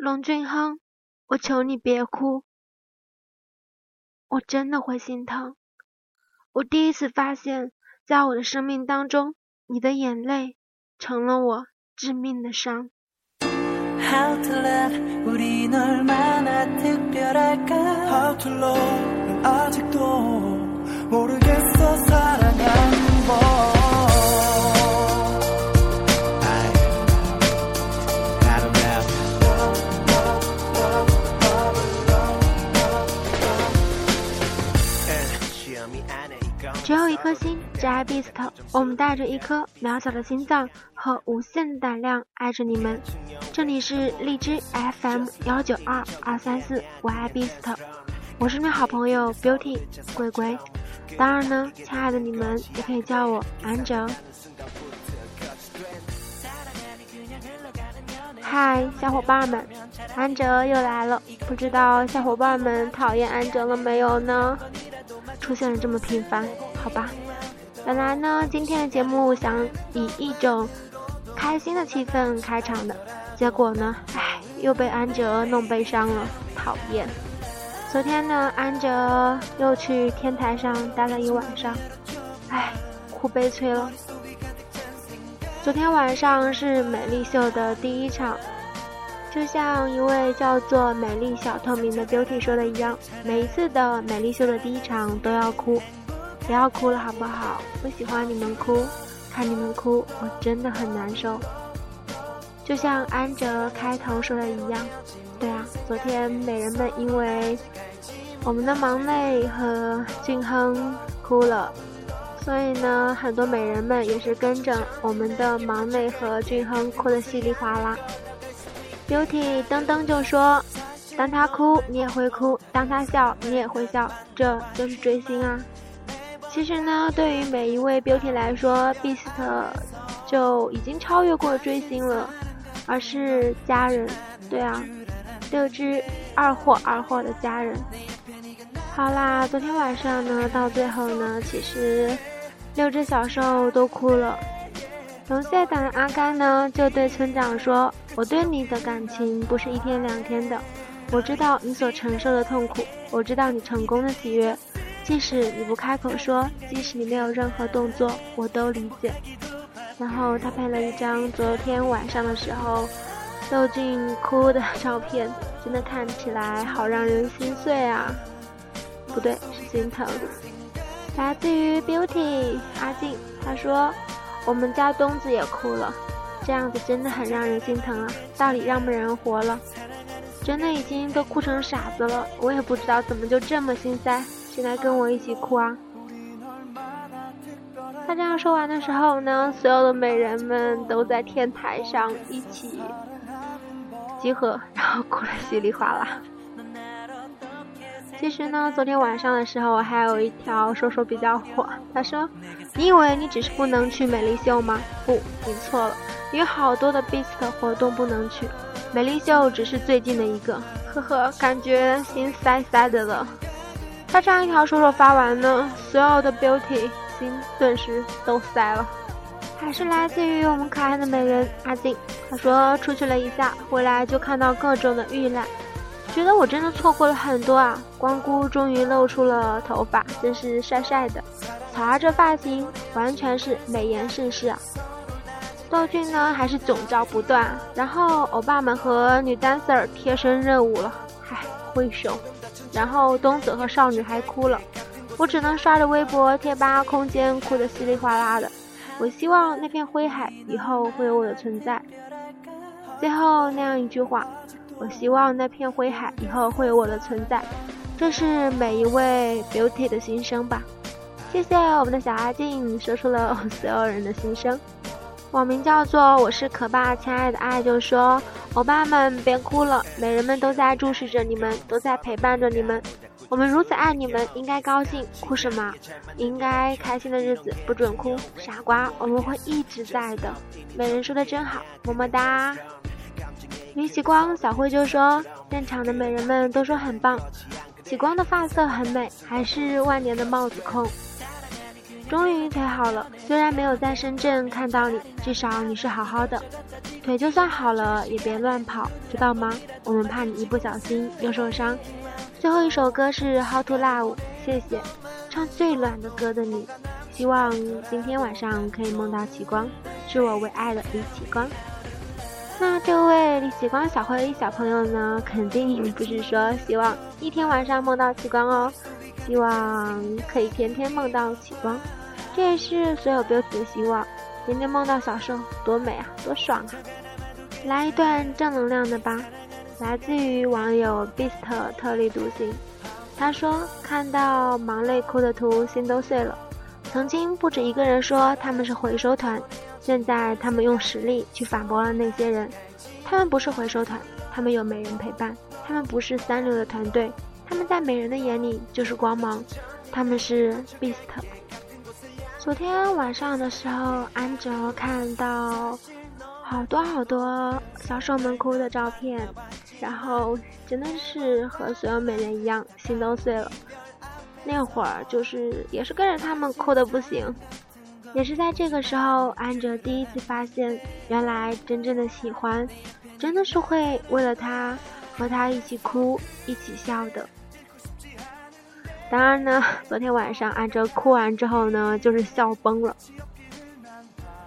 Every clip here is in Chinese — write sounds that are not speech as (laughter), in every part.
龙俊亨，我求你别哭，我真的会心疼。我第一次发现，在我的生命当中，你的眼泪成了我致命的伤。颗心，只爱 Beast。我们带着一颗渺小的心脏和无限的胆量爱着你们。这里是荔枝 FM 幺九二二三四，我爱 Beast。我是你好朋友 Beauty 鬼鬼。当然呢，亲爱的你们也可以叫我安哲。嗨，小伙伴们，安哲又来了。不知道小伙伴们讨厌安哲了没有呢？出现了这么频繁。好吧，本来呢，今天的节目想以一种开心的气氛开场的，结果呢，唉，又被安哲弄悲伤了，讨厌。昨天呢，安哲又去天台上待了一晚上，唉，哭悲催了。昨天晚上是美丽秀的第一场，就像一位叫做美丽小透明的 Beauty 说的一样，每一次的美丽秀的第一场都要哭。不要哭了好不好？不喜欢你们哭，看你们哭，我真的很难受。就像安哲开头说的一样，对啊，昨天美人们因为我们的忙内和俊亨哭了，所以呢，很多美人们也是跟着我们的忙内和俊亨哭得稀里哗啦。Beauty 噔噔就说：“当他哭，你也会哭；当他笑，你也会笑。”这就是追星啊。其实呢，对于每一位 Beauty 来说，Beast 就已经超越过追星了，而是家人。对啊，六只二货二货的家人。好啦，昨天晚上呢，到最后呢，其实六只小兽都哭了。龙蟹党的阿甘呢，就对村长说：“我对你的感情不是一天两天的，我知道你所承受的痛苦，我知道你成功的喜悦。”即使你不开口说，即使你没有任何动作，我都理解。然后他配了一张昨天晚上的时候窦俊哭的照片，真的看起来好让人心碎啊！不对，是心疼。来自于 Beauty 阿静，他说：“我们家东子也哭了，这样子真的很让人心疼啊！到底让不让人活了？真的已经都哭成傻子了，我也不知道怎么就这么心塞。”进来跟我一起哭啊！他这样说完的时候呢，所有的美人们都在天台上一起集合，然后哭得稀里哗啦。其实呢，昨天晚上的时候我还有一条说说比较火，他说：“你以为你只是不能去美丽秀吗？不，你错了，有好多的 Beast 活动不能去，美丽秀只是最近的一个。”呵呵，感觉心塞塞的了。他这样一条说说发完呢，所有的 beauty 心顿时都塞了。还是来自于我们可爱的美人阿静，她说出去了一下，回来就看到各种的预览，觉得我真的错过了很多啊。光姑终于露出了头发，真是帅帅的。草儿这发型完全是美颜盛世啊。窦俊呢还是囧照不断，然后欧巴们和女 dancer 贴身热舞了，嗨，挥手。然后东子和少女还哭了，我只能刷着微博、贴吧、空间哭得稀里哗啦的。我希望那片灰海以后会有我的存在。最后那样一句话，我希望那片灰海以后会有我的存在。这是每一位 beauty 的心声吧。谢谢我们的小阿静说出了 (laughs) 所有人的心声。网名叫做我是可爸，亲爱的爱就说。欧巴们别哭了，美人们都在注视着你们，都在陪伴着你们。我们如此爱你们，应该高兴，哭什么？应该开心的日子不准哭，傻瓜，我们会一直在的。美人说的真好，么么哒。李启光、小慧就说，现场的美人们都说很棒，启光的发色很美，还是万年的帽子控。终于腿好了，虽然没有在深圳看到你，至少你是好好的。腿就算好了也别乱跑，知道吗？我们怕你一不小心又受伤。最后一首歌是《How to Love》，谢谢，唱最暖的歌的你，希望今天晚上可以梦到启光，是我为爱的李启光。那这位李启光小灰小朋友呢，肯定不是说希望一天晚上梦到启光哦，希望可以天天梦到启光，这也是所有 beauty 的希望，天天梦到小兽，多美啊，多爽啊！来一段正能量的吧。来自于网友 Beast 特立独行，他说看到忙泪哭的图，心都碎了。曾经不止一个人说他们是回收团，现在他们用实力去反驳了那些人。他们不是回收团，他们有美人陪伴。他们不是三流的团队，他们在美人的眼里就是光芒。他们是 Beast。昨天晚上的时候，安哲看到好多好多小手们哭的照片。然后真的是和所有美人一样，心都碎了。那会儿就是也是跟着他们哭的不行，也是在这个时候，安哲第一次发现，原来真正的喜欢，真的是会为了他和他一起哭一起笑的。当然呢，(laughs) 昨天晚上安哲哭完之后呢，就是笑崩了。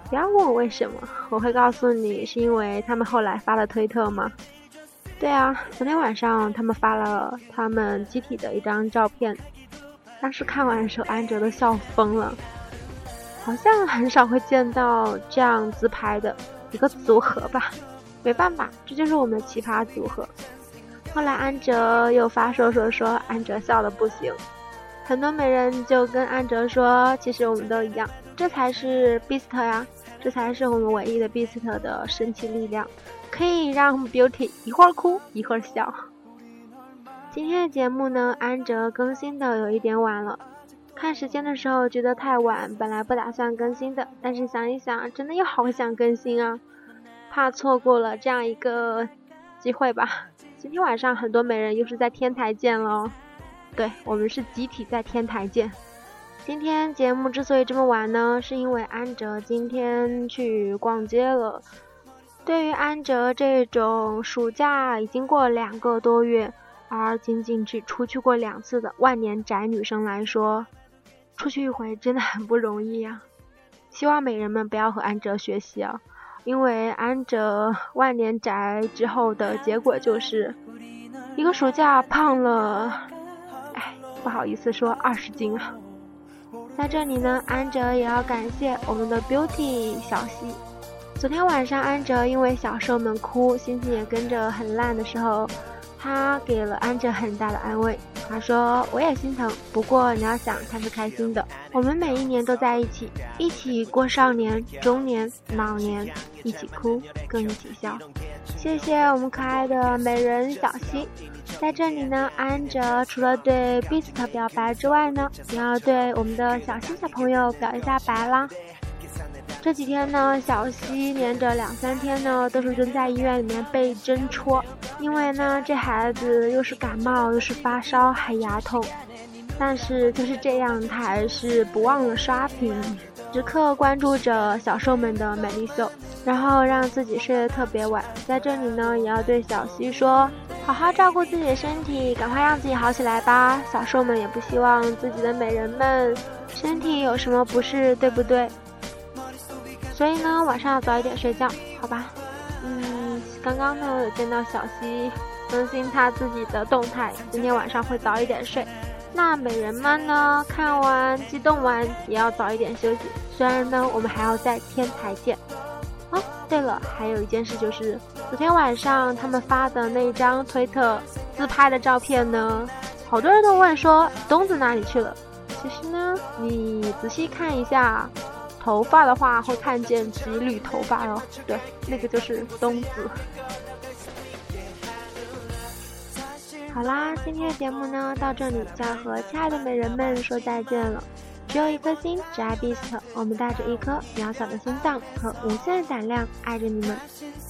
不要问我为什么，我会告诉你，是因为他们后来发了推特吗？对啊，昨天晚上他们发了他们集体的一张照片，当时看完的时候，安哲都笑疯了。好像很少会见到这样自拍的一个组合吧？没办法，这就是我们的奇葩组合。后来安哲又发说说说，安哲笑的不行，很多美人就跟安哲说，其实我们都一样，这才是 Beast 呀，这才是我们唯一的 Beast 的神奇力量。可以让 Beauty 一会儿哭一会儿笑。今天的节目呢，安哲更新的有一点晚了，看时间的时候觉得太晚，本来不打算更新的，但是想一想，真的又好想更新啊，怕错过了这样一个机会吧。今天晚上很多美人又是在天台见喽，对我们是集体在天台见。今天节目之所以这么晚呢，是因为安哲今天去逛街了。对于安哲这种暑假已经过两个多月，而仅仅只出去过两次的万年宅女生来说，出去一回真的很不容易呀。希望美人们不要和安哲学习啊，因为安哲万年宅之后的结果就是一个暑假胖了，哎，不好意思说二十斤啊。在这里呢，安哲也要感谢我们的 Beauty 小溪。昨天晚上，安哲因为小兽们哭，心情也跟着很烂的时候，他给了安哲很大的安慰。他说：“我也心疼，不过你要想，他是开心的。我们每一年都在一起，一起过少年、中年、老年，一起哭，更一起笑。”谢谢我们可爱的美人小溪。在这里呢，安哲除了对 Beast 表白之外呢，也要对我们的小新小朋友表一下白啦。这几天呢，小西连着两三天呢都是蹲在医院里面被针戳，因为呢这孩子又是感冒又是发烧还牙痛，但是就是这样，他还是不忘了刷屏，时刻关注着小兽们的美丽秀，然后让自己睡得特别晚。在这里呢，也要对小西说，好好照顾自己的身体，赶快让自己好起来吧。小兽们也不希望自己的美人们身体有什么不适，对不对？所以呢，晚上要早一点睡觉，好吧？嗯，刚刚呢有见到小溪更新他自己的动态，今天晚上会早一点睡。那美人们呢，看完激动完也要早一点休息。虽然呢，我们还要在天台见。哦，对了，还有一件事就是，昨天晚上他们发的那张推特自拍的照片呢，好多人都问说东子哪里去了。其实呢，你仔细看一下。头发的话会看见几缕头发哦，对，那个就是冬子。好啦，今天的节目呢到这里就要和亲爱的美人们说再见了。只有一颗心，只爱 Beast，我们带着一颗渺小的心脏和无限的胆量爱着你们。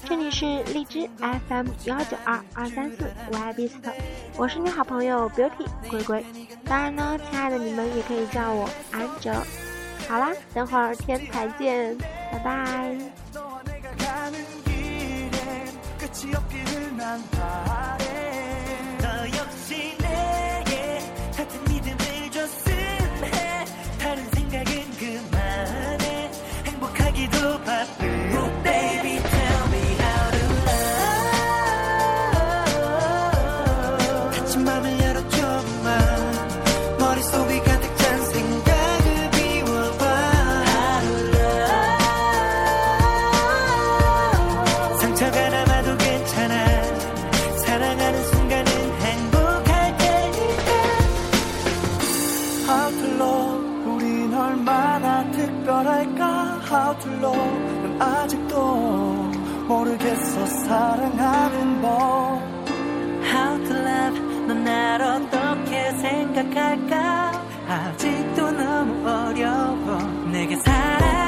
这里是荔枝 FM 幺九二二三四，我爱 Beast，我是你好朋友 Beauty 龟龟。当然呢，亲爱的你们也可以叫我安哲。好啦等会儿天台见拜拜。 모르겠어. 사랑하는 법. How to love. 넌날 어떻게 생각할까? 아직도 너무 어려워. 내게 사